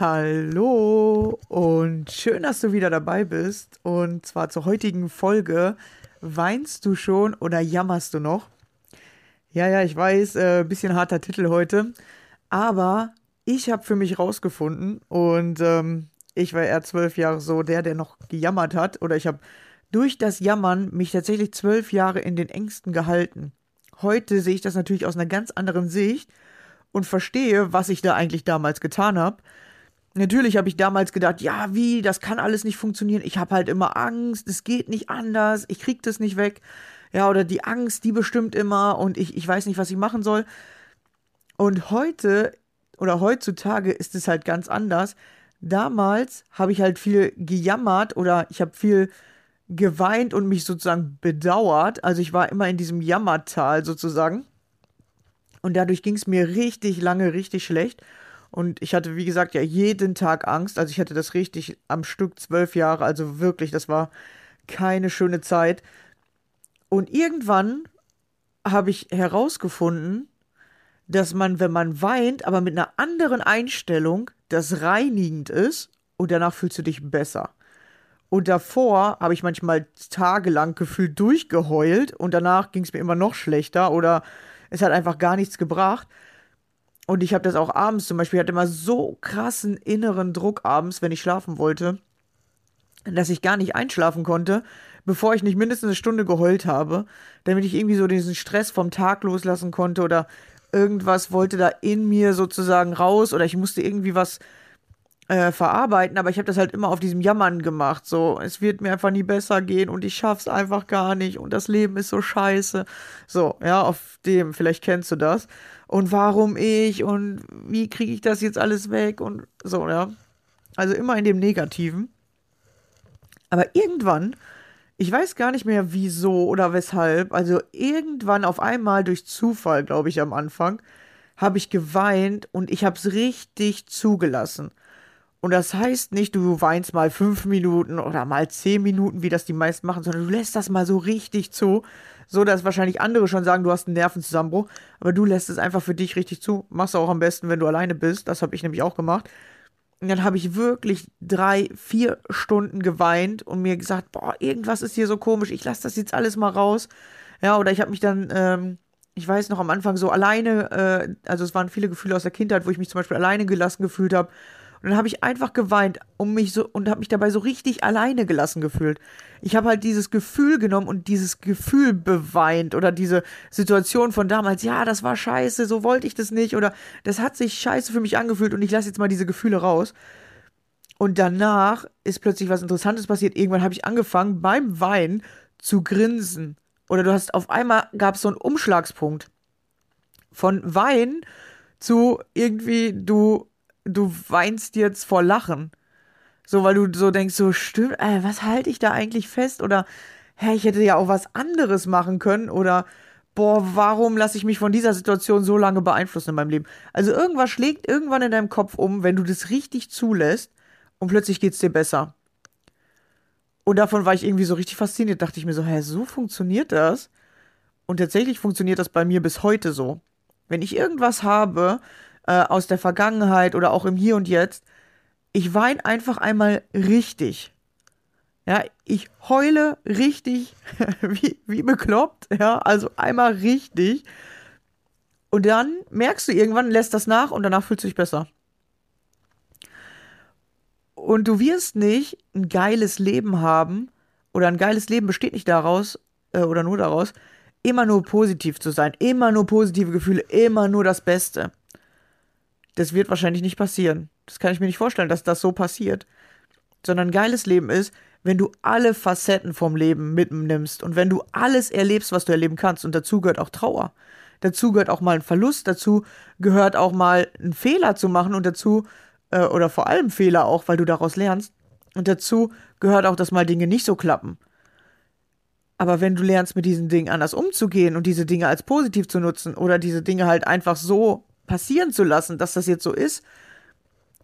Hallo und schön, dass du wieder dabei bist. Und zwar zur heutigen Folge. Weinst du schon oder jammerst du noch? Ja, ja, ich weiß, äh, bisschen harter Titel heute. Aber ich habe für mich rausgefunden und ähm, ich war eher zwölf Jahre so der, der noch gejammert hat. Oder ich habe durch das Jammern mich tatsächlich zwölf Jahre in den Ängsten gehalten. Heute sehe ich das natürlich aus einer ganz anderen Sicht und verstehe, was ich da eigentlich damals getan habe. Natürlich habe ich damals gedacht, ja, wie, das kann alles nicht funktionieren. Ich habe halt immer Angst, es geht nicht anders, ich kriege das nicht weg. Ja, oder die Angst, die bestimmt immer und ich, ich weiß nicht, was ich machen soll. Und heute oder heutzutage ist es halt ganz anders. Damals habe ich halt viel gejammert oder ich habe viel geweint und mich sozusagen bedauert. Also ich war immer in diesem Jammertal sozusagen. Und dadurch ging es mir richtig lange, richtig schlecht. Und ich hatte, wie gesagt, ja jeden Tag Angst. Also ich hatte das richtig am Stück zwölf Jahre. Also wirklich, das war keine schöne Zeit. Und irgendwann habe ich herausgefunden, dass man, wenn man weint, aber mit einer anderen Einstellung, das reinigend ist und danach fühlst du dich besser. Und davor habe ich manchmal tagelang gefühlt durchgeheult und danach ging es mir immer noch schlechter oder es hat einfach gar nichts gebracht. Und ich habe das auch abends zum Beispiel, ich hatte immer so krassen inneren Druck abends, wenn ich schlafen wollte, dass ich gar nicht einschlafen konnte, bevor ich nicht mindestens eine Stunde geheult habe, damit ich irgendwie so diesen Stress vom Tag loslassen konnte oder irgendwas wollte da in mir sozusagen raus oder ich musste irgendwie was äh, verarbeiten, aber ich habe das halt immer auf diesem Jammern gemacht. So, es wird mir einfach nie besser gehen und ich schaff's einfach gar nicht und das Leben ist so scheiße. So, ja, auf dem, vielleicht kennst du das und warum ich und wie kriege ich das jetzt alles weg und so, ja. Also immer in dem Negativen. Aber irgendwann, ich weiß gar nicht mehr wieso oder weshalb, also irgendwann auf einmal durch Zufall, glaube ich, am Anfang, habe ich geweint und ich habe es richtig zugelassen. Und das heißt nicht, du weinst mal fünf Minuten oder mal zehn Minuten, wie das die meisten machen, sondern du lässt das mal so richtig zu. So, dass wahrscheinlich andere schon sagen, du hast einen Nervenzusammenbruch. Aber du lässt es einfach für dich richtig zu. Machst du auch am besten, wenn du alleine bist. Das habe ich nämlich auch gemacht. Und dann habe ich wirklich drei, vier Stunden geweint und mir gesagt, boah, irgendwas ist hier so komisch. Ich lasse das jetzt alles mal raus. Ja, oder ich habe mich dann, ähm, ich weiß noch am Anfang so alleine, äh, also es waren viele Gefühle aus der Kindheit, wo ich mich zum Beispiel alleine gelassen gefühlt habe. Und dann habe ich einfach geweint um mich so und habe mich dabei so richtig alleine gelassen gefühlt. Ich habe halt dieses Gefühl genommen und dieses Gefühl beweint oder diese Situation von damals, ja, das war scheiße, so wollte ich das nicht oder das hat sich scheiße für mich angefühlt und ich lasse jetzt mal diese Gefühle raus. Und danach ist plötzlich was Interessantes passiert. Irgendwann habe ich angefangen beim Weinen zu grinsen. Oder du hast auf einmal gab es so einen Umschlagspunkt von Wein zu irgendwie du du weinst jetzt vor Lachen. So, weil du so denkst, so stimmt, äh, was halte ich da eigentlich fest? Oder, hä, ich hätte ja auch was anderes machen können. Oder, boah, warum lasse ich mich von dieser Situation so lange beeinflussen in meinem Leben? Also irgendwas schlägt irgendwann in deinem Kopf um, wenn du das richtig zulässt und plötzlich geht es dir besser. Und davon war ich irgendwie so richtig fasziniert, dachte ich mir so, hä, so funktioniert das? Und tatsächlich funktioniert das bei mir bis heute so. Wenn ich irgendwas habe, äh, aus der Vergangenheit oder auch im Hier und Jetzt. Ich weine einfach einmal richtig. Ja, ich heule richtig wie, wie bekloppt, ja, also einmal richtig. Und dann merkst du irgendwann, lässt das nach und danach fühlst du dich besser. Und du wirst nicht ein geiles Leben haben, oder ein geiles Leben besteht nicht daraus, äh, oder nur daraus, immer nur positiv zu sein, immer nur positive Gefühle, immer nur das Beste das wird wahrscheinlich nicht passieren. Das kann ich mir nicht vorstellen, dass das so passiert. Sondern ein geiles Leben ist, wenn du alle Facetten vom Leben mitnimmst und wenn du alles erlebst, was du erleben kannst. Und dazu gehört auch Trauer. Dazu gehört auch mal ein Verlust, dazu gehört auch mal einen Fehler zu machen und dazu, äh, oder vor allem Fehler auch, weil du daraus lernst. Und dazu gehört auch, dass mal Dinge nicht so klappen. Aber wenn du lernst, mit diesen Dingen anders umzugehen und diese Dinge als positiv zu nutzen oder diese Dinge halt einfach so passieren zu lassen, dass das jetzt so ist,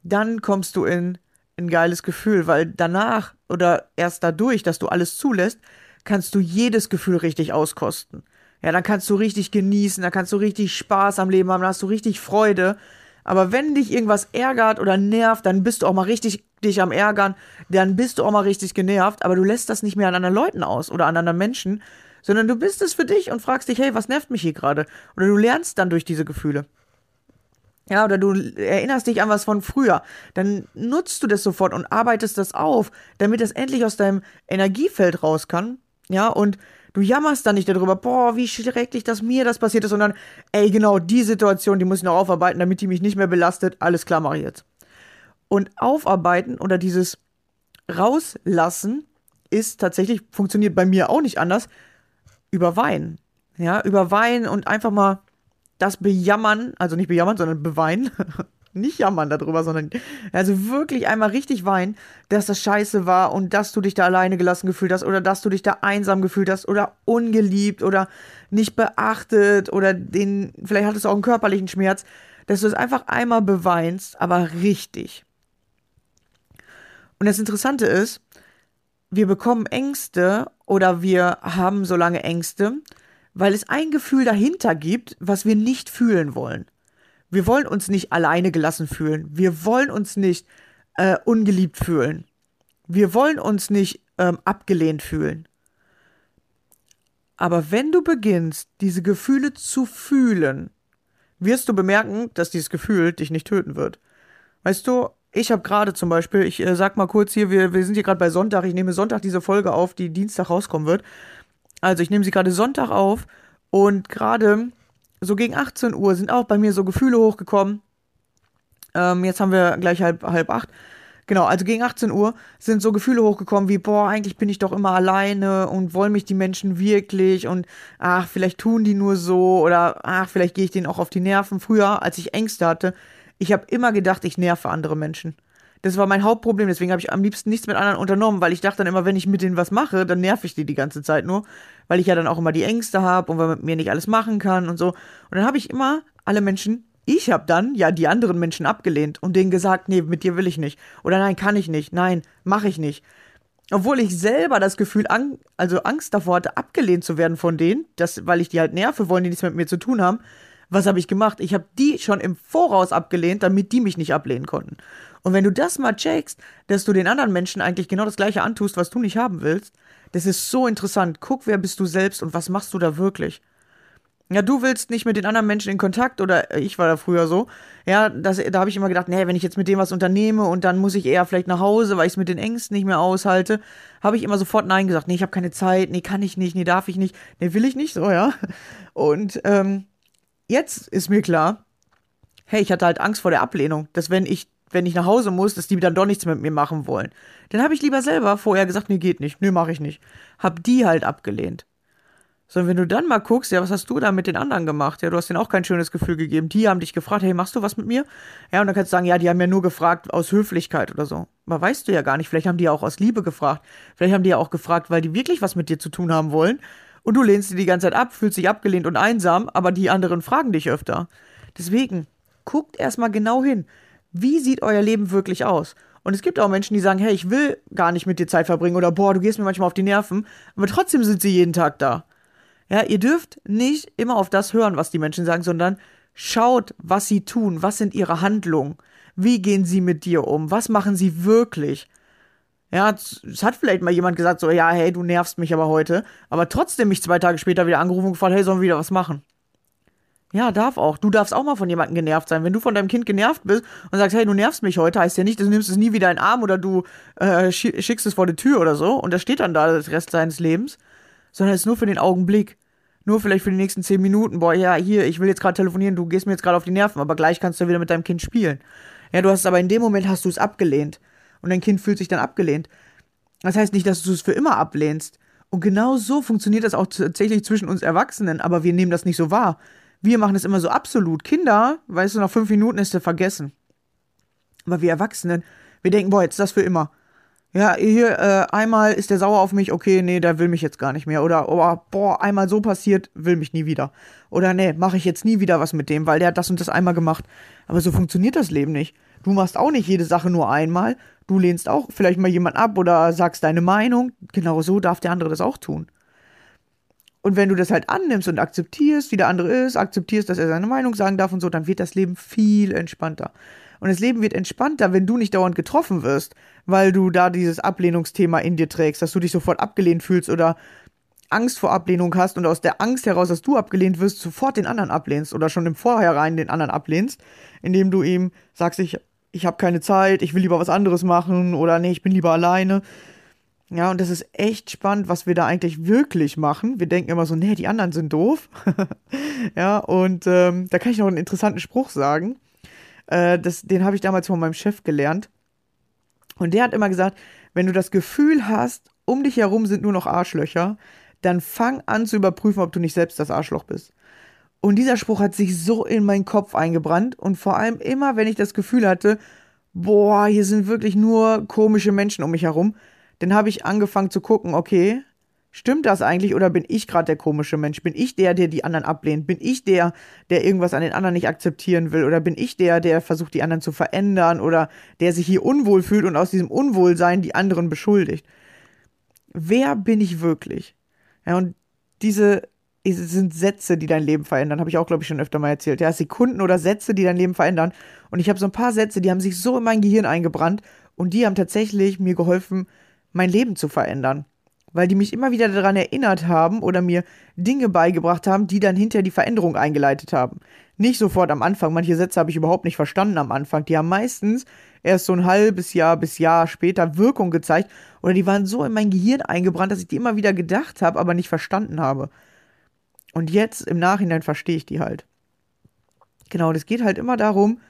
dann kommst du in ein geiles Gefühl, weil danach oder erst dadurch, dass du alles zulässt, kannst du jedes Gefühl richtig auskosten. Ja, dann kannst du richtig genießen, dann kannst du richtig Spaß am Leben haben, dann hast du richtig Freude. Aber wenn dich irgendwas ärgert oder nervt, dann bist du auch mal richtig dich am Ärgern, dann bist du auch mal richtig genervt, aber du lässt das nicht mehr an anderen Leuten aus oder an anderen Menschen, sondern du bist es für dich und fragst dich, hey, was nervt mich hier gerade? Oder du lernst dann durch diese Gefühle. Ja, oder du erinnerst dich an was von früher, dann nutzt du das sofort und arbeitest das auf, damit es endlich aus deinem Energiefeld raus kann. Ja, und du jammerst dann nicht darüber, boah, wie schrecklich, dass mir das passiert ist, sondern, ey, genau, die Situation, die muss ich noch aufarbeiten, damit die mich nicht mehr belastet. Alles klar, mache ich jetzt. Und aufarbeiten oder dieses rauslassen ist tatsächlich, funktioniert bei mir auch nicht anders, über Wein. Ja, über Wein und einfach mal das Bejammern, also nicht bejammern, sondern beweinen, nicht jammern darüber, sondern also wirklich einmal richtig weinen, dass das scheiße war und dass du dich da alleine gelassen gefühlt hast oder dass du dich da einsam gefühlt hast oder ungeliebt oder nicht beachtet oder den, vielleicht hattest du auch einen körperlichen Schmerz, dass du es einfach einmal beweinst, aber richtig. Und das Interessante ist, wir bekommen Ängste oder wir haben so lange Ängste, weil es ein Gefühl dahinter gibt, was wir nicht fühlen wollen. Wir wollen uns nicht alleine gelassen fühlen. Wir wollen uns nicht äh, ungeliebt fühlen. Wir wollen uns nicht ähm, abgelehnt fühlen. Aber wenn du beginnst, diese Gefühle zu fühlen, wirst du bemerken, dass dieses Gefühl dich nicht töten wird. Weißt du, ich habe gerade zum Beispiel, ich äh, sag mal kurz hier, wir, wir sind hier gerade bei Sonntag, ich nehme Sonntag diese Folge auf, die Dienstag rauskommen wird. Also ich nehme sie gerade Sonntag auf und gerade so gegen 18 Uhr sind auch bei mir so Gefühle hochgekommen. Ähm, jetzt haben wir gleich halb, halb acht. Genau, also gegen 18 Uhr sind so Gefühle hochgekommen wie, boah, eigentlich bin ich doch immer alleine und wollen mich die Menschen wirklich und ach, vielleicht tun die nur so oder ach, vielleicht gehe ich denen auch auf die Nerven. Früher, als ich Ängste hatte, ich habe immer gedacht, ich nerve andere Menschen. Das war mein Hauptproblem, deswegen habe ich am liebsten nichts mit anderen unternommen, weil ich dachte dann immer, wenn ich mit denen was mache, dann nerv ich die die ganze Zeit nur, weil ich ja dann auch immer die Ängste habe und weil man mit mir nicht alles machen kann und so. Und dann habe ich immer alle Menschen Ich habe dann ja die anderen Menschen abgelehnt und denen gesagt, nee, mit dir will ich nicht. Oder nein, kann ich nicht. Nein, mache ich nicht. Obwohl ich selber das Gefühl, an, also Angst davor hatte, abgelehnt zu werden von denen, das, weil ich die halt nerve, wollen die nichts mit mir zu tun haben. Was habe ich gemacht? Ich habe die schon im Voraus abgelehnt, damit die mich nicht ablehnen konnten. Und wenn du das mal checkst, dass du den anderen Menschen eigentlich genau das gleiche antust, was du nicht haben willst, das ist so interessant. Guck, wer bist du selbst und was machst du da wirklich? Ja, du willst nicht mit den anderen Menschen in Kontakt oder ich war da früher so. Ja, das, da habe ich immer gedacht, nee, wenn ich jetzt mit dem was unternehme und dann muss ich eher vielleicht nach Hause, weil ich es mit den Ängsten nicht mehr aushalte, habe ich immer sofort Nein gesagt. Nee, ich habe keine Zeit, nee, kann ich nicht, nee, darf ich nicht, nee, will ich nicht, so, ja. Und ähm, jetzt ist mir klar, hey, ich hatte halt Angst vor der Ablehnung, dass wenn ich wenn ich nach Hause muss, dass die dann doch nichts mit mir machen wollen. Dann habe ich lieber selber vorher gesagt, nee, geht nicht, nee, mache ich nicht. Hab die halt abgelehnt. Sondern wenn du dann mal guckst, ja, was hast du da mit den anderen gemacht? Ja, du hast denen auch kein schönes Gefühl gegeben. Die haben dich gefragt, hey, machst du was mit mir? Ja, und dann kannst du sagen, ja, die haben ja nur gefragt aus Höflichkeit oder so. Aber weißt du ja gar nicht, vielleicht haben die ja auch aus Liebe gefragt. Vielleicht haben die ja auch gefragt, weil die wirklich was mit dir zu tun haben wollen. Und du lehnst sie die ganze Zeit ab, fühlst dich abgelehnt und einsam, aber die anderen fragen dich öfter. Deswegen, guckt erstmal genau hin wie sieht euer Leben wirklich aus? Und es gibt auch Menschen, die sagen, hey, ich will gar nicht mit dir Zeit verbringen oder boah, du gehst mir manchmal auf die Nerven, aber trotzdem sind sie jeden Tag da. Ja, ihr dürft nicht immer auf das hören, was die Menschen sagen, sondern schaut, was sie tun, was sind ihre Handlungen, wie gehen sie mit dir um, was machen sie wirklich. Ja, es hat vielleicht mal jemand gesagt, so, ja, hey, du nervst mich aber heute, aber trotzdem mich zwei Tage später wieder angerufen und gefragt, hey, sollen wir wieder was machen? Ja, darf auch. Du darfst auch mal von jemandem genervt sein. Wenn du von deinem Kind genervt bist und sagst, hey, du nervst mich heute, heißt ja nicht, du nimmst es nie wieder in den Arm oder du äh, schickst es vor die Tür oder so und das steht dann da das Rest seines Lebens, sondern es ist nur für den Augenblick. Nur vielleicht für die nächsten zehn Minuten. Boah, ja, hier, ich will jetzt gerade telefonieren, du gehst mir jetzt gerade auf die Nerven, aber gleich kannst du wieder mit deinem Kind spielen. Ja, du hast aber in dem Moment hast du es abgelehnt. Und dein Kind fühlt sich dann abgelehnt. Das heißt nicht, dass du es für immer ablehnst. Und genau so funktioniert das auch tatsächlich zwischen uns Erwachsenen, aber wir nehmen das nicht so wahr. Wir machen das immer so absolut. Kinder, weißt du, nach fünf Minuten ist er vergessen. Aber wir Erwachsenen, wir denken, boah, jetzt ist das für immer. Ja, hier, äh, einmal ist der sauer auf mich, okay, nee, der will mich jetzt gar nicht mehr. Oder, oh, boah, einmal so passiert, will mich nie wieder. Oder nee, mache ich jetzt nie wieder was mit dem, weil der hat das und das einmal gemacht. Aber so funktioniert das Leben nicht. Du machst auch nicht jede Sache nur einmal. Du lehnst auch vielleicht mal jemand ab oder sagst deine Meinung. Genau so darf der andere das auch tun. Und wenn du das halt annimmst und akzeptierst, wie der andere ist, akzeptierst, dass er seine Meinung sagen darf und so, dann wird das Leben viel entspannter. Und das Leben wird entspannter, wenn du nicht dauernd getroffen wirst, weil du da dieses Ablehnungsthema in dir trägst, dass du dich sofort abgelehnt fühlst oder Angst vor Ablehnung hast und aus der Angst heraus, dass du abgelehnt wirst, sofort den anderen ablehnst oder schon im Vorhinein den anderen ablehnst, indem du ihm sagst, ich, ich habe keine Zeit, ich will lieber was anderes machen oder nee, ich bin lieber alleine. Ja, und das ist echt spannend, was wir da eigentlich wirklich machen. Wir denken immer so, nee, die anderen sind doof. ja, und ähm, da kann ich noch einen interessanten Spruch sagen. Äh, das, den habe ich damals von meinem Chef gelernt. Und der hat immer gesagt, wenn du das Gefühl hast, um dich herum sind nur noch Arschlöcher, dann fang an zu überprüfen, ob du nicht selbst das Arschloch bist. Und dieser Spruch hat sich so in meinen Kopf eingebrannt. Und vor allem immer, wenn ich das Gefühl hatte, boah, hier sind wirklich nur komische Menschen um mich herum, dann habe ich angefangen zu gucken, okay, stimmt das eigentlich oder bin ich gerade der komische Mensch? Bin ich der, der die anderen ablehnt? Bin ich der, der irgendwas an den anderen nicht akzeptieren will? Oder bin ich der, der versucht, die anderen zu verändern oder der sich hier unwohl fühlt und aus diesem Unwohlsein die anderen beschuldigt? Wer bin ich wirklich? Ja, und diese sind Sätze, die dein Leben verändern. Habe ich auch, glaube ich, schon öfter mal erzählt. Ja, Sekunden oder Sätze, die dein Leben verändern. Und ich habe so ein paar Sätze, die haben sich so in mein Gehirn eingebrannt und die haben tatsächlich mir geholfen, mein Leben zu verändern. Weil die mich immer wieder daran erinnert haben oder mir Dinge beigebracht haben, die dann hinterher die Veränderung eingeleitet haben. Nicht sofort am Anfang. Manche Sätze habe ich überhaupt nicht verstanden am Anfang. Die haben meistens erst so ein halbes Jahr bis Jahr später Wirkung gezeigt. Oder die waren so in mein Gehirn eingebrannt, dass ich die immer wieder gedacht habe, aber nicht verstanden habe. Und jetzt im Nachhinein verstehe ich die halt. Genau, und es geht halt immer darum,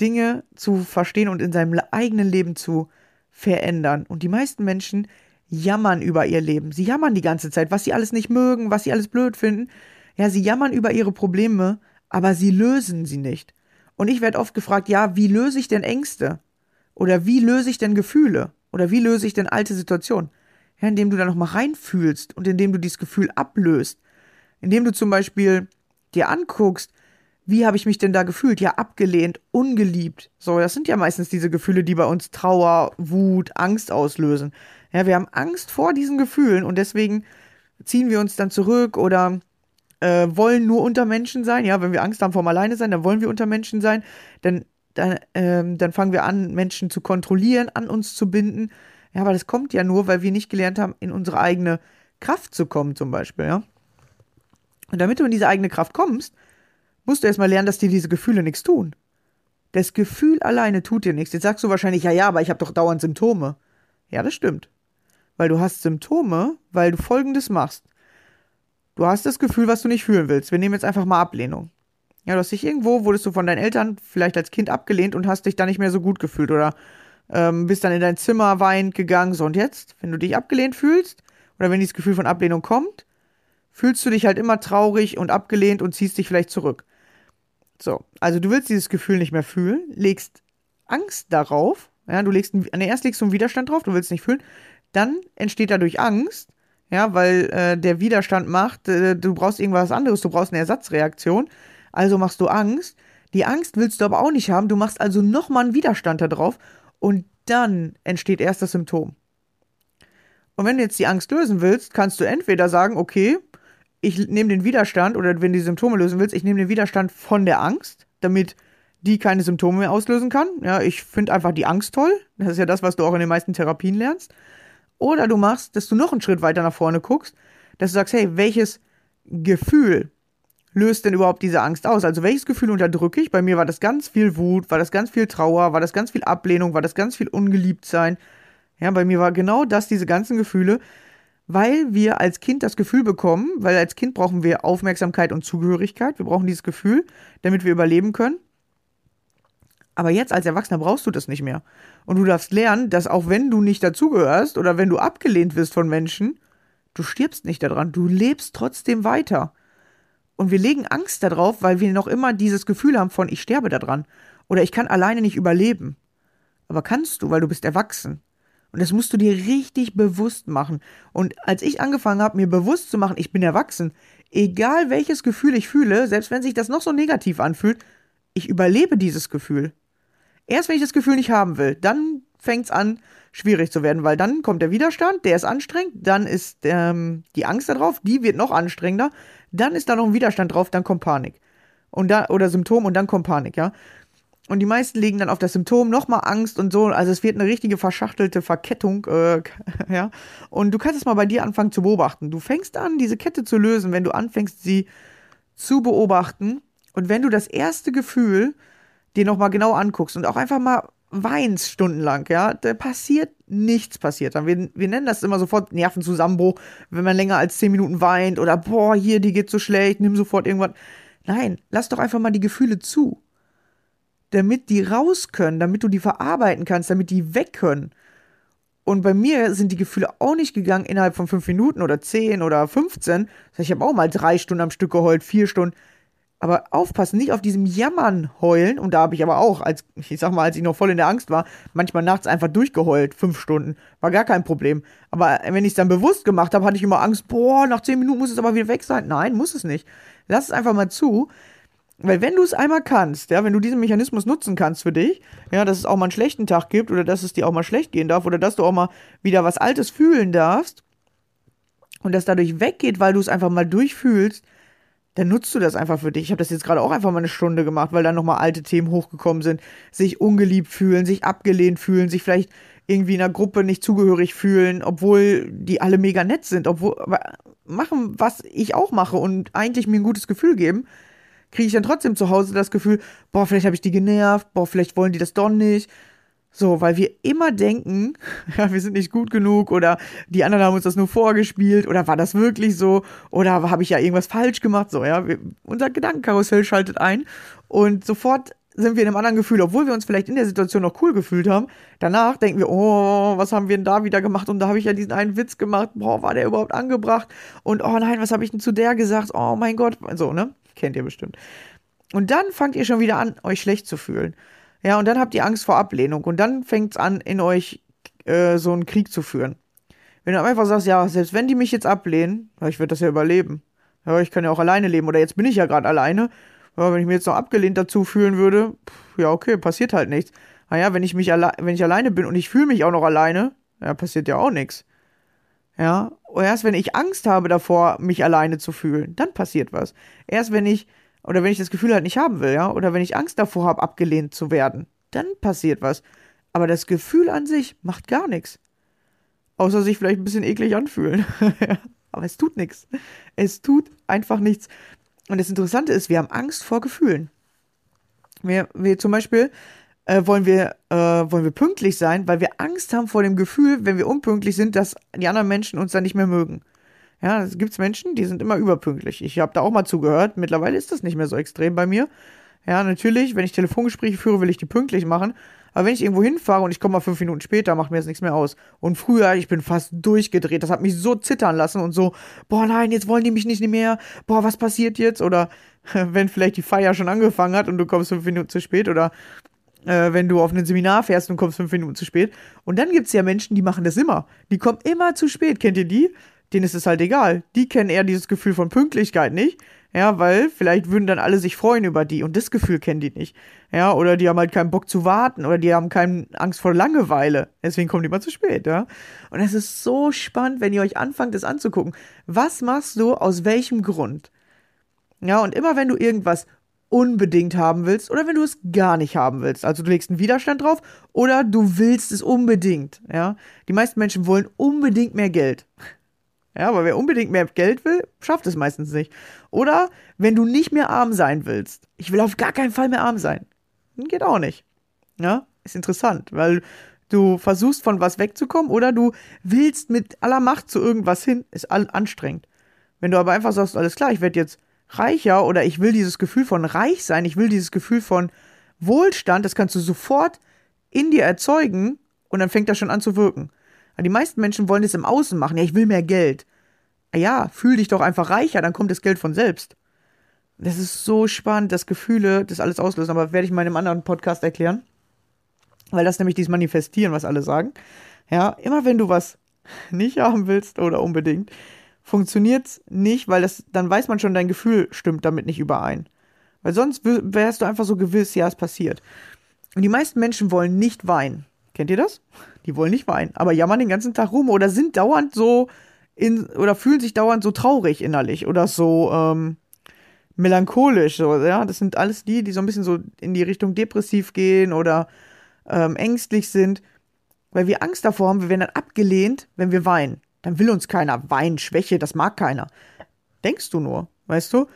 Dinge zu verstehen und in seinem eigenen Leben zu verändern. Und die meisten Menschen jammern über ihr Leben. Sie jammern die ganze Zeit, was sie alles nicht mögen, was sie alles blöd finden. Ja, sie jammern über ihre Probleme, aber sie lösen sie nicht. Und ich werde oft gefragt, ja, wie löse ich denn Ängste? Oder wie löse ich denn Gefühle? Oder wie löse ich denn alte Situationen? Ja, indem du da nochmal reinfühlst und indem du dieses Gefühl ablöst. Indem du zum Beispiel dir anguckst, wie habe ich mich denn da gefühlt? Ja, abgelehnt, ungeliebt. So, das sind ja meistens diese Gefühle, die bei uns Trauer, Wut, Angst auslösen. Ja, wir haben Angst vor diesen Gefühlen und deswegen ziehen wir uns dann zurück oder äh, wollen nur unter Menschen sein. Ja, wenn wir Angst haben vor alleine sein, dann wollen wir unter Menschen sein. Dann, dann, ähm, dann fangen wir an, Menschen zu kontrollieren, an uns zu binden. Ja, aber das kommt ja nur, weil wir nicht gelernt haben, in unsere eigene Kraft zu kommen, zum Beispiel, ja. Und damit du in diese eigene Kraft kommst, musst du erstmal lernen, dass dir diese Gefühle nichts tun. Das Gefühl alleine tut dir nichts. Jetzt sagst du wahrscheinlich, ja, ja, aber ich habe doch dauernd Symptome. Ja, das stimmt. Weil du hast Symptome, weil du folgendes machst. Du hast das Gefühl, was du nicht fühlen willst. Wir nehmen jetzt einfach mal Ablehnung. Ja, du hast dich irgendwo, wurdest du von deinen Eltern vielleicht als Kind abgelehnt und hast dich da nicht mehr so gut gefühlt oder ähm, bist dann in dein Zimmer weinend gegangen. So, und jetzt, wenn du dich abgelehnt fühlst oder wenn dieses Gefühl von Ablehnung kommt, fühlst du dich halt immer traurig und abgelehnt und ziehst dich vielleicht zurück. So, also du willst dieses Gefühl nicht mehr fühlen, legst Angst darauf, ja, du legst, nee, erst legst du einen Widerstand drauf, du willst nicht fühlen, dann entsteht dadurch Angst, ja, weil äh, der Widerstand macht, äh, du brauchst irgendwas anderes, du brauchst eine Ersatzreaktion, also machst du Angst. Die Angst willst du aber auch nicht haben, du machst also nochmal einen Widerstand da drauf und dann entsteht erst das Symptom. Und wenn du jetzt die Angst lösen willst, kannst du entweder sagen, okay, ich nehme den Widerstand oder wenn du die Symptome lösen willst, ich nehme den Widerstand von der Angst, damit die keine Symptome mehr auslösen kann. Ja, ich finde einfach die Angst toll. Das ist ja das, was du auch in den meisten Therapien lernst. Oder du machst, dass du noch einen Schritt weiter nach vorne guckst, dass du sagst, hey, welches Gefühl löst denn überhaupt diese Angst aus? Also welches Gefühl unterdrücke ich? Bei mir war das ganz viel Wut, war das ganz viel Trauer, war das ganz viel Ablehnung, war das ganz viel Ungeliebtsein. Ja, bei mir war genau das, diese ganzen Gefühle, weil wir als Kind das Gefühl bekommen, weil als Kind brauchen wir Aufmerksamkeit und Zugehörigkeit. Wir brauchen dieses Gefühl, damit wir überleben können. Aber jetzt als Erwachsener brauchst du das nicht mehr. Und du darfst lernen, dass auch wenn du nicht dazugehörst oder wenn du abgelehnt wirst von Menschen, du stirbst nicht daran. Du lebst trotzdem weiter. Und wir legen Angst darauf, weil wir noch immer dieses Gefühl haben von, ich sterbe daran. Oder ich kann alleine nicht überleben. Aber kannst du, weil du bist erwachsen. Und das musst du dir richtig bewusst machen. Und als ich angefangen habe, mir bewusst zu machen, ich bin erwachsen, egal welches Gefühl ich fühle, selbst wenn sich das noch so negativ anfühlt, ich überlebe dieses Gefühl. Erst wenn ich das Gefühl nicht haben will, dann fängt es an, schwierig zu werden, weil dann kommt der Widerstand, der ist anstrengend, dann ist ähm, die Angst darauf, die wird noch anstrengender, dann ist da noch ein Widerstand drauf, dann kommt Panik. Und da, oder Symptom und dann kommt Panik, ja. Und die meisten legen dann auf das Symptom nochmal Angst und so. Also es wird eine richtige verschachtelte Verkettung, äh, ja. Und du kannst es mal bei dir anfangen zu beobachten. Du fängst an, diese Kette zu lösen, wenn du anfängst, sie zu beobachten. Und wenn du das erste Gefühl dir nochmal genau anguckst und auch einfach mal weinst stundenlang, ja, da passiert nichts passiert dann. Wir, wir nennen das immer sofort Nervenzusammenbruch, wenn man länger als zehn Minuten weint oder boah, hier, die geht so schlecht, nimm sofort irgendwas. Nein, lass doch einfach mal die Gefühle zu damit die raus können, damit du die verarbeiten kannst, damit die weg können. Und bei mir sind die Gefühle auch nicht gegangen innerhalb von fünf Minuten oder zehn oder 15. Ich habe auch mal drei Stunden am Stück geheult, vier Stunden. Aber aufpassen, nicht auf diesem Jammern heulen. Und da habe ich aber auch, als ich sag mal, als ich noch voll in der Angst war, manchmal nachts einfach durchgeheult, fünf Stunden. War gar kein Problem. Aber wenn ich es dann bewusst gemacht habe, hatte ich immer Angst, boah, nach zehn Minuten muss es aber wieder weg sein. Nein, muss es nicht. Lass es einfach mal zu. Weil wenn du es einmal kannst, ja, wenn du diesen Mechanismus nutzen kannst für dich, ja, dass es auch mal einen schlechten Tag gibt oder dass es dir auch mal schlecht gehen darf oder dass du auch mal wieder was Altes fühlen darfst und das dadurch weggeht, weil du es einfach mal durchfühlst, dann nutzt du das einfach für dich. Ich habe das jetzt gerade auch einfach mal eine Stunde gemacht, weil dann nochmal alte Themen hochgekommen sind. Sich ungeliebt fühlen, sich abgelehnt fühlen, sich vielleicht irgendwie in einer Gruppe nicht zugehörig fühlen, obwohl die alle mega nett sind, obwohl machen, was ich auch mache und eigentlich mir ein gutes Gefühl geben kriege ich dann trotzdem zu Hause das Gefühl, boah, vielleicht habe ich die genervt, boah, vielleicht wollen die das doch nicht. So, weil wir immer denken, ja, wir sind nicht gut genug oder die anderen haben uns das nur vorgespielt oder war das wirklich so oder habe ich ja irgendwas falsch gemacht, so, ja, wir, unser Gedankenkarussell schaltet ein und sofort sind wir in einem anderen Gefühl, obwohl wir uns vielleicht in der Situation noch cool gefühlt haben. Danach denken wir, oh, was haben wir denn da wieder gemacht? Und da habe ich ja diesen einen Witz gemacht. Boah, war der überhaupt angebracht? Und oh nein, was habe ich denn zu der gesagt? Oh mein Gott, so, ne? Kennt ihr bestimmt. Und dann fangt ihr schon wieder an, euch schlecht zu fühlen. Ja, und dann habt ihr Angst vor Ablehnung. Und dann fängt es an, in euch äh, so einen Krieg zu führen. Wenn du einfach sagst, ja, selbst wenn die mich jetzt ablehnen, ich werde das ja überleben. Ja, ich kann ja auch alleine leben. Oder jetzt bin ich ja gerade alleine. Aber wenn ich mir jetzt noch abgelehnt dazu fühlen würde, pff, ja, okay, passiert halt nichts. Naja, wenn ich mich alle wenn ich alleine bin und ich fühle mich auch noch alleine, ja, passiert ja auch nichts. Ja, und erst wenn ich Angst habe davor, mich alleine zu fühlen, dann passiert was. Erst wenn ich, oder wenn ich das Gefühl halt nicht haben will, ja, oder wenn ich Angst davor habe, abgelehnt zu werden, dann passiert was. Aber das Gefühl an sich macht gar nichts. Außer sich vielleicht ein bisschen eklig anfühlen. Aber es tut nichts. Es tut einfach nichts. Und das Interessante ist, wir haben Angst vor Gefühlen. Wir, wir zum Beispiel äh, wollen, wir, äh, wollen wir pünktlich sein, weil wir Angst haben vor dem Gefühl, wenn wir unpünktlich sind, dass die anderen Menschen uns dann nicht mehr mögen. Ja, es gibt Menschen, die sind immer überpünktlich. Ich habe da auch mal zugehört. Mittlerweile ist das nicht mehr so extrem bei mir. Ja, natürlich, wenn ich Telefongespräche führe, will ich die pünktlich machen. Aber wenn ich irgendwo hinfahre und ich komme mal fünf Minuten später, macht mir das nichts mehr aus. Und früher, ich bin fast durchgedreht. Das hat mich so zittern lassen und so, boah, nein, jetzt wollen die mich nicht mehr. Boah, was passiert jetzt? Oder wenn vielleicht die Feier schon angefangen hat und du kommst fünf Minuten zu spät. Oder äh, wenn du auf ein Seminar fährst und kommst fünf Minuten zu spät. Und dann gibt es ja Menschen, die machen das immer. Die kommen immer zu spät. Kennt ihr die? Denen ist es halt egal. Die kennen eher dieses Gefühl von Pünktlichkeit nicht. Ja, weil vielleicht würden dann alle sich freuen über die und das Gefühl kennen die nicht. Ja, oder die haben halt keinen Bock zu warten oder die haben keine Angst vor Langeweile. Deswegen kommen die mal zu spät, ja. Und es ist so spannend, wenn ihr euch anfangt, das anzugucken. Was machst du aus welchem Grund? Ja, und immer wenn du irgendwas unbedingt haben willst oder wenn du es gar nicht haben willst. Also du legst einen Widerstand drauf oder du willst es unbedingt, ja. Die meisten Menschen wollen unbedingt mehr Geld. Ja, aber wer unbedingt mehr Geld will, schafft es meistens nicht. Oder wenn du nicht mehr arm sein willst. Ich will auf gar keinen Fall mehr arm sein. Geht auch nicht. Ja, ist interessant, weil du versuchst von was wegzukommen oder du willst mit aller Macht zu irgendwas hin, ist anstrengend. Wenn du aber einfach sagst, alles klar, ich werde jetzt reicher oder ich will dieses Gefühl von reich sein, ich will dieses Gefühl von Wohlstand, das kannst du sofort in dir erzeugen und dann fängt das schon an zu wirken. Die meisten Menschen wollen das im Außen machen. Ja, ich will mehr Geld. Ah ja, fühl dich doch einfach reicher, dann kommt das Geld von selbst. Das ist so spannend, dass Gefühle das alles auslösen, aber werde ich mal in einem anderen Podcast erklären. Weil das nämlich dieses Manifestieren, was alle sagen. Ja, immer wenn du was nicht haben willst oder unbedingt, funktioniert es nicht, weil das, dann weiß man schon, dein Gefühl stimmt damit nicht überein. Weil sonst wärst du einfach so gewiss, ja, es passiert. Und die meisten Menschen wollen nicht weinen. Kennt ihr das? Die wollen nicht weinen, aber jammern den ganzen Tag rum oder sind dauernd so in, oder fühlen sich dauernd so traurig innerlich oder so ähm, melancholisch. So, ja, das sind alles die, die so ein bisschen so in die Richtung depressiv gehen oder ähm, ängstlich sind, weil wir Angst davor haben, wir werden dann abgelehnt, wenn wir weinen. Dann will uns keiner. Wein, Schwäche, das mag keiner. Denkst du nur, weißt du?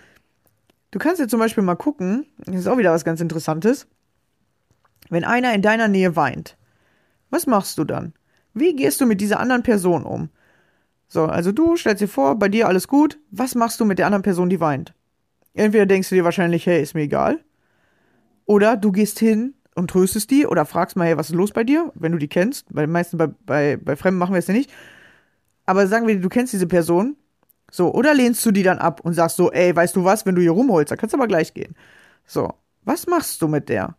Du kannst jetzt zum Beispiel mal gucken, das ist auch wieder was ganz Interessantes. Wenn einer in deiner Nähe weint, was machst du dann? Wie gehst du mit dieser anderen Person um? So, also du stellst dir vor, bei dir alles gut. Was machst du mit der anderen Person, die weint? Entweder denkst du dir wahrscheinlich, hey, ist mir egal. Oder du gehst hin und tröstest die oder fragst mal, hey, was ist los bei dir, wenn du die kennst. Weil meistens bei, bei, bei Fremden machen wir es ja nicht. Aber sagen wir, du kennst diese Person. So, oder lehnst du die dann ab und sagst so, ey, weißt du was, wenn du hier rumholst, dann kannst du aber gleich gehen. So, was machst du mit der?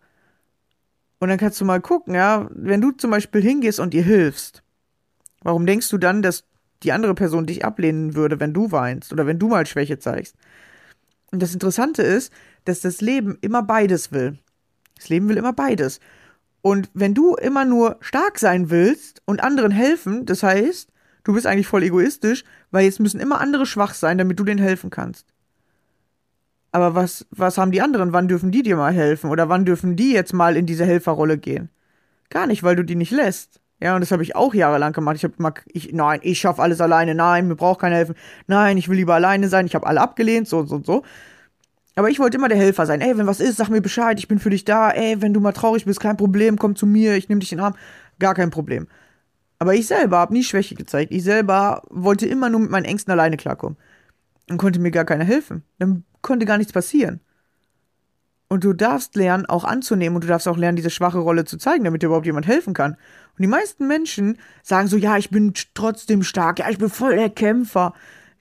Und dann kannst du mal gucken, ja, wenn du zum Beispiel hingehst und ihr hilfst, warum denkst du dann, dass die andere Person dich ablehnen würde, wenn du weinst oder wenn du mal Schwäche zeigst? Und das Interessante ist, dass das Leben immer beides will. Das Leben will immer beides. Und wenn du immer nur stark sein willst und anderen helfen, das heißt, du bist eigentlich voll egoistisch, weil jetzt müssen immer andere schwach sein, damit du denen helfen kannst. Aber was, was haben die anderen? Wann dürfen die dir mal helfen? Oder wann dürfen die jetzt mal in diese Helferrolle gehen? Gar nicht, weil du die nicht lässt. Ja, und das habe ich auch jahrelang gemacht. Ich habe immer, ich, nein, ich schaffe alles alleine. Nein, mir braucht keiner helfen. Nein, ich will lieber alleine sein. Ich habe alle abgelehnt, so und so und so. Aber ich wollte immer der Helfer sein. Ey, wenn was ist, sag mir Bescheid. Ich bin für dich da. Ey, wenn du mal traurig bist, kein Problem. Komm zu mir. Ich nehme dich in den Arm. Gar kein Problem. Aber ich selber habe nie Schwäche gezeigt. Ich selber wollte immer nur mit meinen Ängsten alleine klarkommen. Und konnte mir gar keiner helfen. Dann konnte gar nichts passieren. Und du darfst lernen, auch anzunehmen und du darfst auch lernen, diese schwache Rolle zu zeigen, damit dir überhaupt jemand helfen kann. Und die meisten Menschen sagen so, ja, ich bin trotzdem stark, ja, ich bin voll der Kämpfer.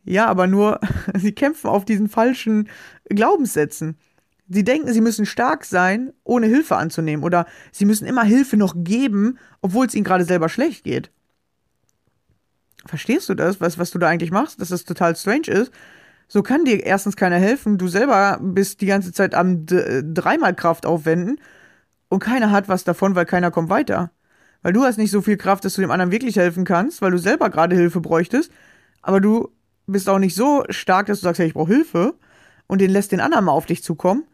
Ja, aber nur, sie kämpfen auf diesen falschen Glaubenssätzen. Sie denken, sie müssen stark sein, ohne Hilfe anzunehmen. Oder sie müssen immer Hilfe noch geben, obwohl es ihnen gerade selber schlecht geht. Verstehst du das, was, was du da eigentlich machst? Dass das total strange ist? So kann dir erstens keiner helfen. Du selber bist die ganze Zeit am D dreimal Kraft aufwenden und keiner hat was davon, weil keiner kommt weiter. Weil du hast nicht so viel Kraft, dass du dem anderen wirklich helfen kannst, weil du selber gerade Hilfe bräuchtest. Aber du bist auch nicht so stark, dass du sagst, ja, ich brauche Hilfe und den lässt den anderen mal auf dich zukommen.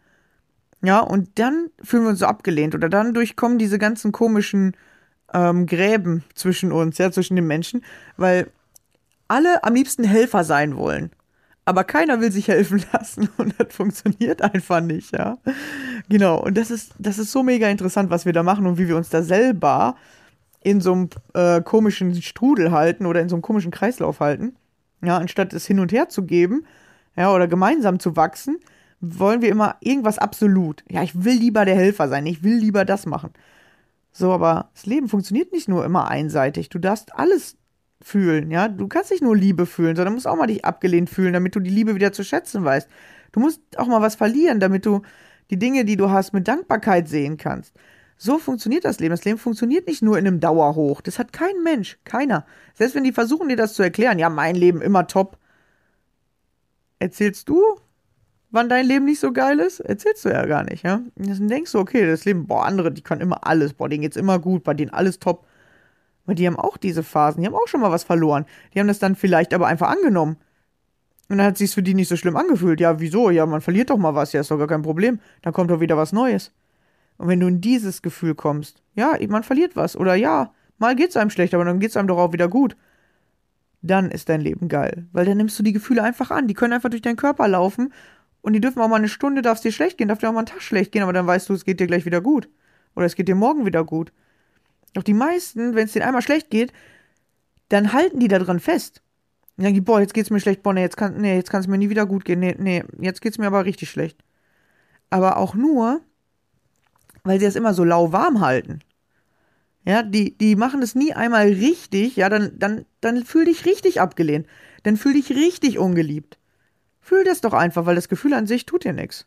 Ja, und dann fühlen wir uns so abgelehnt oder dann durchkommen diese ganzen komischen ähm, Gräben zwischen uns, ja, zwischen den Menschen, weil alle am liebsten Helfer sein wollen. Aber keiner will sich helfen lassen und das funktioniert einfach nicht, ja. Genau, und das ist, das ist so mega interessant, was wir da machen und wie wir uns da selber in so einem äh, komischen Strudel halten oder in so einem komischen Kreislauf halten. Ja, anstatt es hin und her zu geben, ja, oder gemeinsam zu wachsen, wollen wir immer irgendwas absolut. Ja, ich will lieber der Helfer sein, ich will lieber das machen. So, aber das Leben funktioniert nicht nur immer einseitig. Du darfst alles fühlen, ja. Du kannst nicht nur Liebe fühlen, sondern musst auch mal dich abgelehnt fühlen, damit du die Liebe wieder zu schätzen weißt. Du musst auch mal was verlieren, damit du die Dinge, die du hast, mit Dankbarkeit sehen kannst. So funktioniert das Leben. Das Leben funktioniert nicht nur in einem Dauerhoch. Das hat kein Mensch, keiner. Selbst wenn die versuchen, dir das zu erklären, ja, mein Leben immer top. Erzählst du, wann dein Leben nicht so geil ist? Erzählst du ja gar nicht, ja? Dann denkst du, okay, das Leben, boah, andere, die können immer alles, boah, denen geht's immer gut, bei denen alles top. Aber die haben auch diese Phasen, die haben auch schon mal was verloren. Die haben das dann vielleicht aber einfach angenommen. Und dann hat sich's für die nicht so schlimm angefühlt. Ja, wieso? Ja, man verliert doch mal was, ja, ist doch gar kein Problem. Dann kommt doch wieder was Neues. Und wenn du in dieses Gefühl kommst, ja, man verliert was, oder ja, mal geht's einem schlecht, aber dann geht's einem doch auch wieder gut, dann ist dein Leben geil. Weil dann nimmst du die Gefühle einfach an. Die können einfach durch deinen Körper laufen und die dürfen auch mal eine Stunde, darf es dir schlecht gehen, darf dir auch mal einen Tag schlecht gehen, aber dann weißt du, es geht dir gleich wieder gut. Oder es geht dir morgen wieder gut. Doch die meisten, wenn es denen einmal schlecht geht, dann halten die da dran fest. Und dann, boah, jetzt geht's mir schlecht, boah, nee, jetzt kann nee, jetzt kann es mir nie wieder gut gehen. Nee, nee, jetzt geht's mir aber richtig schlecht. Aber auch nur, weil sie das immer so lauwarm halten. Ja, die, die machen das nie einmal richtig, ja, dann, dann, dann fühl dich richtig abgelehnt. Dann fühl dich richtig ungeliebt. Fühl das doch einfach, weil das Gefühl an sich tut dir nichts.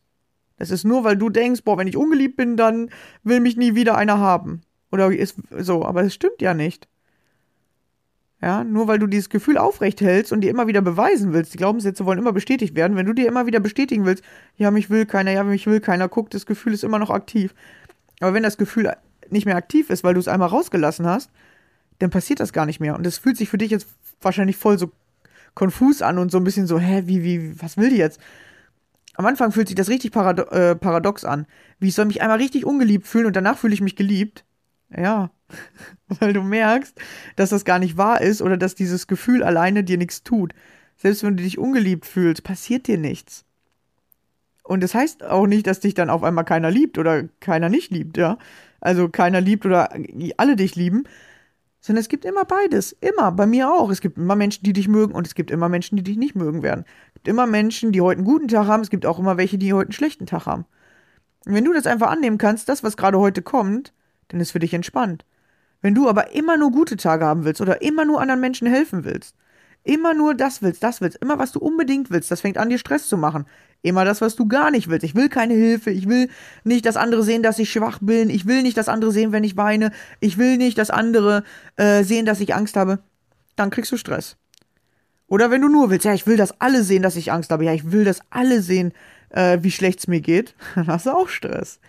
Das ist nur, weil du denkst, boah, wenn ich ungeliebt bin, dann will mich nie wieder einer haben. Oder ist so, aber das stimmt ja nicht. Ja, nur weil du dieses Gefühl aufrecht hältst und dir immer wieder beweisen willst, die Glaubenssätze wollen immer bestätigt werden, wenn du dir immer wieder bestätigen willst, ja, mich will keiner, ja, mich will keiner, guck, das Gefühl ist immer noch aktiv. Aber wenn das Gefühl nicht mehr aktiv ist, weil du es einmal rausgelassen hast, dann passiert das gar nicht mehr. Und das fühlt sich für dich jetzt wahrscheinlich voll so konfus an und so ein bisschen so, hä, wie, wie, was will die jetzt? Am Anfang fühlt sich das richtig parado äh, paradox an. Wie ich soll mich einmal richtig ungeliebt fühlen und danach fühle ich mich geliebt. Ja, weil du merkst, dass das gar nicht wahr ist oder dass dieses Gefühl alleine dir nichts tut. Selbst wenn du dich ungeliebt fühlst, passiert dir nichts. Und das heißt auch nicht, dass dich dann auf einmal keiner liebt oder keiner nicht liebt, ja. Also keiner liebt oder alle dich lieben, sondern es gibt immer beides. Immer. Bei mir auch. Es gibt immer Menschen, die dich mögen und es gibt immer Menschen, die dich nicht mögen werden. Es gibt immer Menschen, die heute einen guten Tag haben. Es gibt auch immer welche, die heute einen schlechten Tag haben. Und wenn du das einfach annehmen kannst, das, was gerade heute kommt, dann ist für dich entspannt. Wenn du aber immer nur gute Tage haben willst oder immer nur anderen Menschen helfen willst, immer nur das willst, das willst, immer was du unbedingt willst, das fängt an, dir Stress zu machen. Immer das, was du gar nicht willst. Ich will keine Hilfe, ich will nicht, dass andere sehen, dass ich schwach bin, ich will nicht, dass andere sehen, wenn ich weine, ich will nicht, dass andere äh, sehen, dass ich Angst habe. Dann kriegst du Stress. Oder wenn du nur willst, ja, ich will, dass alle sehen, dass ich Angst habe, ja, ich will, dass alle sehen, äh, wie schlecht es mir geht, dann hast du auch Stress.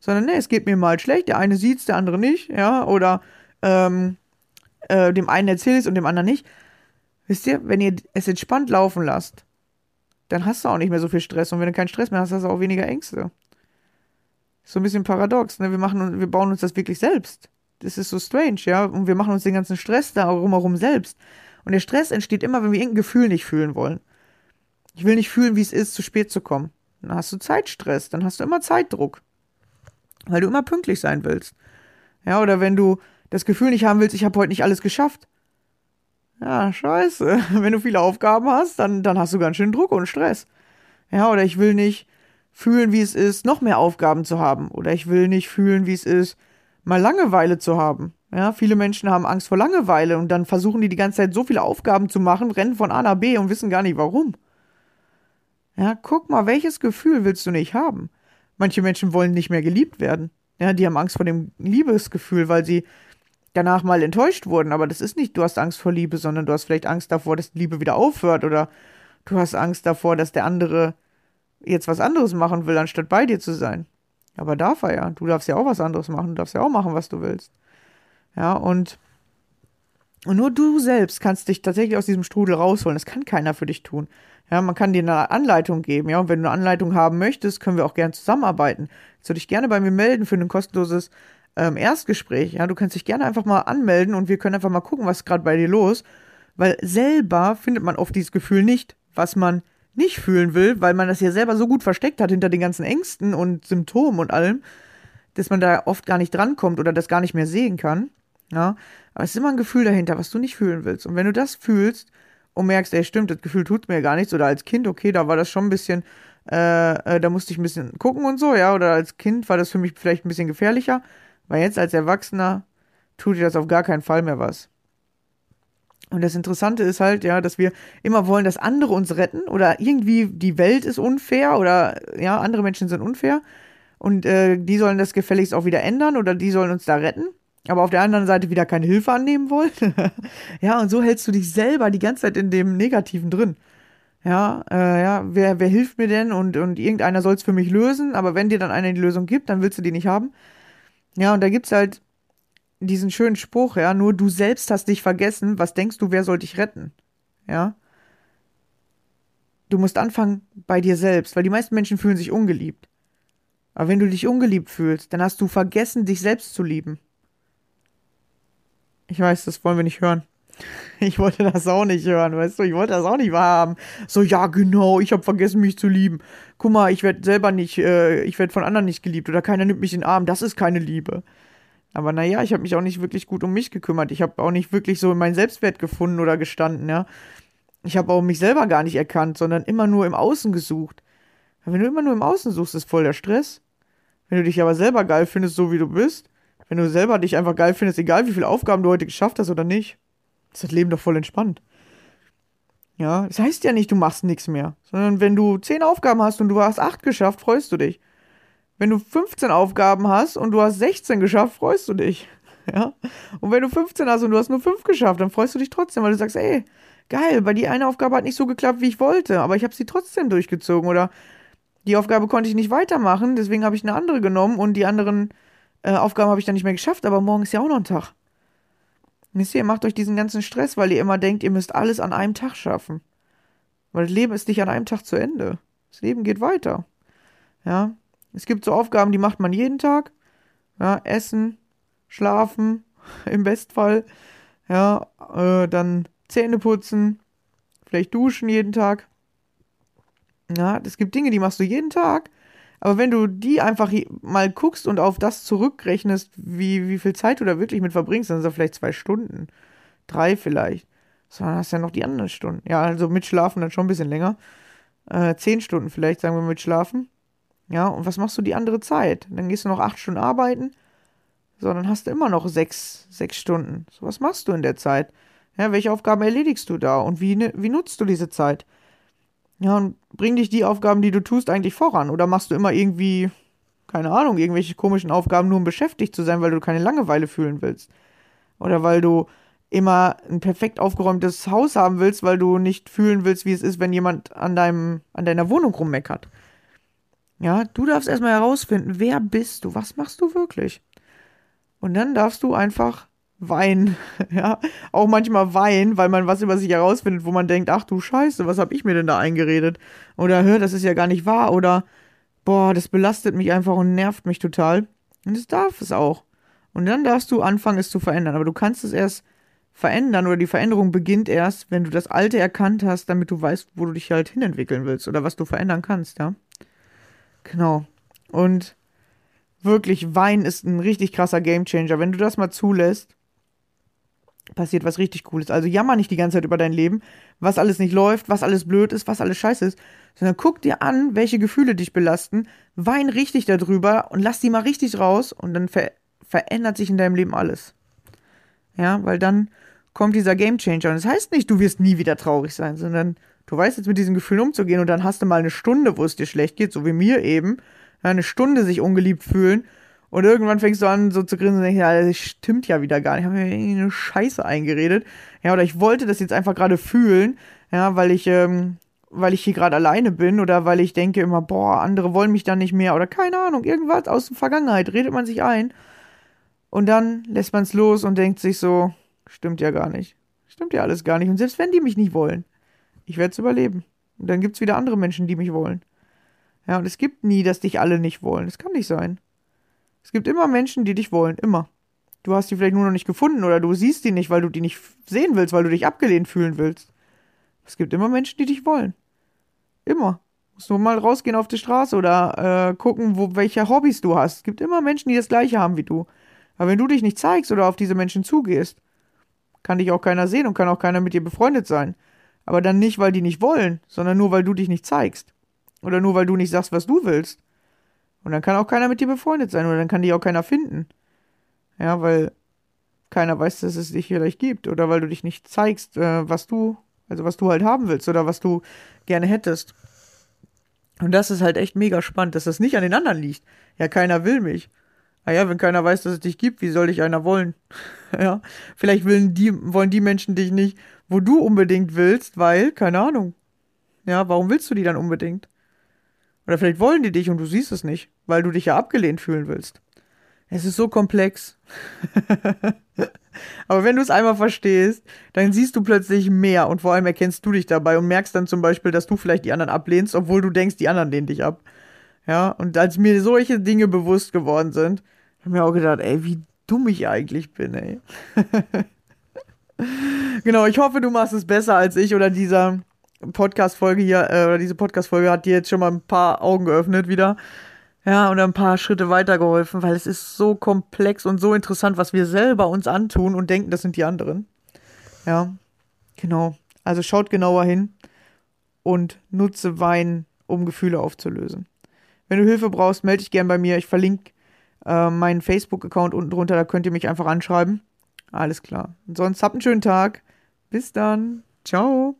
Sondern, nee, es geht mir mal schlecht, der eine sieht's, der andere nicht, ja, oder ähm, äh, dem einen erzähl ich's und dem anderen nicht. Wisst ihr, wenn ihr es entspannt laufen lasst, dann hast du auch nicht mehr so viel Stress. Und wenn du keinen Stress mehr hast, hast du auch weniger Ängste. So ein bisschen paradox, ne? Wir machen wir bauen uns das wirklich selbst. Das ist so strange, ja. Und wir machen uns den ganzen Stress da drumherum selbst. Und der Stress entsteht immer, wenn wir irgendein Gefühl nicht fühlen wollen. Ich will nicht fühlen, wie es ist, zu spät zu kommen. Dann hast du Zeitstress, dann hast du immer Zeitdruck. Weil du immer pünktlich sein willst. Ja, oder wenn du das Gefühl nicht haben willst, ich habe heute nicht alles geschafft. Ja, scheiße. Wenn du viele Aufgaben hast, dann, dann hast du ganz schön Druck und Stress. Ja, oder ich will nicht fühlen, wie es ist, noch mehr Aufgaben zu haben. Oder ich will nicht fühlen, wie es ist, mal Langeweile zu haben. Ja, viele Menschen haben Angst vor Langeweile und dann versuchen die die ganze Zeit so viele Aufgaben zu machen, rennen von A nach B und wissen gar nicht warum. Ja, guck mal, welches Gefühl willst du nicht haben? Manche Menschen wollen nicht mehr geliebt werden. Ja, die haben Angst vor dem Liebesgefühl, weil sie danach mal enttäuscht wurden. Aber das ist nicht, du hast Angst vor Liebe, sondern du hast vielleicht Angst davor, dass Liebe wieder aufhört oder Du hast Angst davor, dass der andere jetzt was anderes machen will, anstatt bei dir zu sein. Aber darf er ja. Du darfst ja auch was anderes machen. Du darfst ja auch machen, was du willst. Ja, und, und nur du selbst kannst dich tatsächlich aus diesem Strudel rausholen. Das kann keiner für dich tun. Ja, man kann dir eine Anleitung geben. Ja, und wenn du eine Anleitung haben möchtest, können wir auch gerne zusammenarbeiten. Jetzt würde ich gerne bei mir melden für ein kostenloses ähm, Erstgespräch. Ja, du kannst dich gerne einfach mal anmelden und wir können einfach mal gucken, was gerade bei dir los. Weil selber findet man oft dieses Gefühl nicht, was man nicht fühlen will, weil man das ja selber so gut versteckt hat hinter den ganzen Ängsten und Symptomen und allem, dass man da oft gar nicht drankommt oder das gar nicht mehr sehen kann. Ja, aber es ist immer ein Gefühl dahinter, was du nicht fühlen willst. Und wenn du das fühlst und merkst, ey, stimmt, das Gefühl tut mir gar nichts, oder als Kind, okay, da war das schon ein bisschen, äh, äh, da musste ich ein bisschen gucken und so, ja, oder als Kind war das für mich vielleicht ein bisschen gefährlicher, weil jetzt als Erwachsener tut dir das auf gar keinen Fall mehr was. Und das Interessante ist halt, ja, dass wir immer wollen, dass andere uns retten oder irgendwie die Welt ist unfair oder ja, andere Menschen sind unfair und äh, die sollen das gefälligst auch wieder ändern oder die sollen uns da retten, aber auf der anderen Seite wieder keine Hilfe annehmen wollen. ja, und so hältst du dich selber die ganze Zeit in dem Negativen drin. Ja, äh, ja, wer, wer hilft mir denn und, und irgendeiner soll es für mich lösen, aber wenn dir dann einer die Lösung gibt, dann willst du die nicht haben. Ja, und da gibt's halt diesen schönen Spruch, ja, nur du selbst hast dich vergessen, was denkst du, wer soll dich retten? Ja. Du musst anfangen bei dir selbst, weil die meisten Menschen fühlen sich ungeliebt. Aber wenn du dich ungeliebt fühlst, dann hast du vergessen, dich selbst zu lieben. Ich weiß, das wollen wir nicht hören. Ich wollte das auch nicht hören, weißt du, ich wollte das auch nicht wahrhaben. So, ja, genau, ich habe vergessen, mich zu lieben. Guck mal, ich werde selber nicht, äh, ich werde von anderen nicht geliebt oder keiner nimmt mich in den Arm. Das ist keine Liebe. Aber naja, ich habe mich auch nicht wirklich gut um mich gekümmert. Ich habe auch nicht wirklich so meinen Selbstwert gefunden oder gestanden, ja. Ich habe auch mich selber gar nicht erkannt, sondern immer nur im Außen gesucht. Wenn du immer nur im Außen suchst, ist voll der Stress. Wenn du dich aber selber geil findest, so wie du bist, wenn du selber dich einfach geil findest, egal wie viele Aufgaben du heute geschafft hast oder nicht, ist das Leben doch voll entspannt. Ja, das heißt ja nicht, du machst nichts mehr, sondern wenn du zehn Aufgaben hast und du hast acht geschafft, freust du dich. Wenn du 15 Aufgaben hast und du hast 16 geschafft, freust du dich. Ja? Und wenn du 15 hast und du hast nur 5 geschafft, dann freust du dich trotzdem, weil du sagst, ey, geil, weil die eine Aufgabe hat nicht so geklappt, wie ich wollte, aber ich habe sie trotzdem durchgezogen oder die Aufgabe konnte ich nicht weitermachen, deswegen habe ich eine andere genommen und die anderen äh, Aufgaben habe ich dann nicht mehr geschafft, aber morgen ist ja auch noch ein Tag. Wisst ihr, macht euch diesen ganzen Stress, weil ihr immer denkt, ihr müsst alles an einem Tag schaffen. Weil das Leben ist nicht an einem Tag zu Ende. Das Leben geht weiter. Ja, es gibt so Aufgaben, die macht man jeden Tag. Ja, essen, schlafen, im Bestfall. Ja, äh, dann Zähne putzen, vielleicht duschen jeden Tag. Ja, es gibt Dinge, die machst du jeden Tag. Aber wenn du die einfach mal guckst und auf das zurückrechnest, wie, wie viel Zeit du da wirklich mit verbringst, dann sind das vielleicht zwei Stunden. Drei vielleicht. So, dann hast ja noch die anderen Stunden. Ja, also mit Schlafen dann schon ein bisschen länger. Äh, zehn Stunden vielleicht, sagen wir mit Schlafen. Ja, und was machst du die andere Zeit? Dann gehst du noch acht Stunden arbeiten. So, dann hast du immer noch sechs, sechs Stunden. So, was machst du in der Zeit? Ja, welche Aufgaben erledigst du da? Und wie, wie nutzt du diese Zeit? Ja, und bring dich die Aufgaben, die du tust, eigentlich voran? Oder machst du immer irgendwie, keine Ahnung, irgendwelche komischen Aufgaben, nur um beschäftigt zu sein, weil du keine Langeweile fühlen willst? Oder weil du immer ein perfekt aufgeräumtes Haus haben willst, weil du nicht fühlen willst, wie es ist, wenn jemand an deinem, an deiner Wohnung rummeckert? Ja, du darfst erstmal herausfinden, wer bist du, was machst du wirklich? Und dann darfst du einfach weinen, ja, auch manchmal weinen, weil man was über sich herausfindet, wo man denkt, ach du Scheiße, was hab ich mir denn da eingeredet? Oder hör, das ist ja gar nicht wahr oder boah, das belastet mich einfach und nervt mich total. Und das darf es auch. Und dann darfst du anfangen, es zu verändern. Aber du kannst es erst verändern oder die Veränderung beginnt erst, wenn du das Alte erkannt hast, damit du weißt, wo du dich halt hinentwickeln willst oder was du verändern kannst, ja. Genau. Und wirklich, Wein ist ein richtig krasser Gamechanger. Wenn du das mal zulässt, passiert was richtig Cooles. Also jammer nicht die ganze Zeit über dein Leben, was alles nicht läuft, was alles blöd ist, was alles scheiße ist, sondern guck dir an, welche Gefühle dich belasten, wein richtig darüber und lass die mal richtig raus und dann ver verändert sich in deinem Leben alles. Ja, weil dann kommt dieser Gamechanger. Und das heißt nicht, du wirst nie wieder traurig sein, sondern Du weißt jetzt mit diesen Gefühlen umzugehen und dann hast du mal eine Stunde, wo es dir schlecht geht, so wie mir eben. eine Stunde sich ungeliebt fühlen. Und irgendwann fängst du an, so zu grinsen und denkst, ja, das stimmt ja wieder gar nicht. Ich habe mir irgendwie eine Scheiße eingeredet. Ja, oder ich wollte das jetzt einfach gerade fühlen. Ja, weil ich, ähm, weil ich hier gerade alleine bin oder weil ich denke immer, boah, andere wollen mich dann nicht mehr oder keine Ahnung, irgendwas aus der Vergangenheit redet man sich ein und dann lässt man es los und denkt sich so, stimmt ja gar nicht. Stimmt ja alles gar nicht. Und selbst wenn die mich nicht wollen, ich werde es überleben. Und dann gibt es wieder andere Menschen, die mich wollen. Ja, und es gibt nie, dass dich alle nicht wollen. Das kann nicht sein. Es gibt immer Menschen, die dich wollen. Immer. Du hast die vielleicht nur noch nicht gefunden oder du siehst die nicht, weil du die nicht sehen willst, weil du dich abgelehnt fühlen willst. Es gibt immer Menschen, die dich wollen. Immer. Musst nur mal rausgehen auf die Straße oder äh, gucken, wo, welche Hobbys du hast. Es gibt immer Menschen, die das gleiche haben wie du. Aber wenn du dich nicht zeigst oder auf diese Menschen zugehst, kann dich auch keiner sehen und kann auch keiner mit dir befreundet sein. Aber dann nicht, weil die nicht wollen, sondern nur, weil du dich nicht zeigst. Oder nur, weil du nicht sagst, was du willst. Und dann kann auch keiner mit dir befreundet sein oder dann kann dich auch keiner finden. Ja, weil keiner weiß, dass es dich vielleicht gibt oder weil du dich nicht zeigst, äh, was du, also was du halt haben willst oder was du gerne hättest. Und das ist halt echt mega spannend, dass das nicht an den anderen liegt. Ja, keiner will mich. Ah ja, wenn keiner weiß, dass es dich gibt, wie soll dich einer wollen? ja, vielleicht wollen die, wollen die Menschen dich nicht, wo du unbedingt willst, weil, keine Ahnung. Ja, warum willst du die dann unbedingt? Oder vielleicht wollen die dich und du siehst es nicht, weil du dich ja abgelehnt fühlen willst. Es ist so komplex. Aber wenn du es einmal verstehst, dann siehst du plötzlich mehr und vor allem erkennst du dich dabei und merkst dann zum Beispiel, dass du vielleicht die anderen ablehnst, obwohl du denkst, die anderen lehnen dich ab. Ja, und als mir solche Dinge bewusst geworden sind, habe ich mir auch gedacht, ey, wie dumm ich eigentlich bin, ey. genau, ich hoffe, du machst es besser als ich oder dieser Podcast-Folge hier, äh, oder diese Podcast-Folge hat dir jetzt schon mal ein paar Augen geöffnet wieder. Ja, und ein paar Schritte weitergeholfen, weil es ist so komplex und so interessant, was wir selber uns antun und denken, das sind die anderen. Ja, genau. Also schaut genauer hin und nutze Wein, um Gefühle aufzulösen. Wenn du Hilfe brauchst, melde dich gern bei mir. Ich verlinke äh, meinen Facebook-Account unten drunter, da könnt ihr mich einfach anschreiben. Alles klar. Und sonst habt einen schönen Tag. Bis dann. Ciao.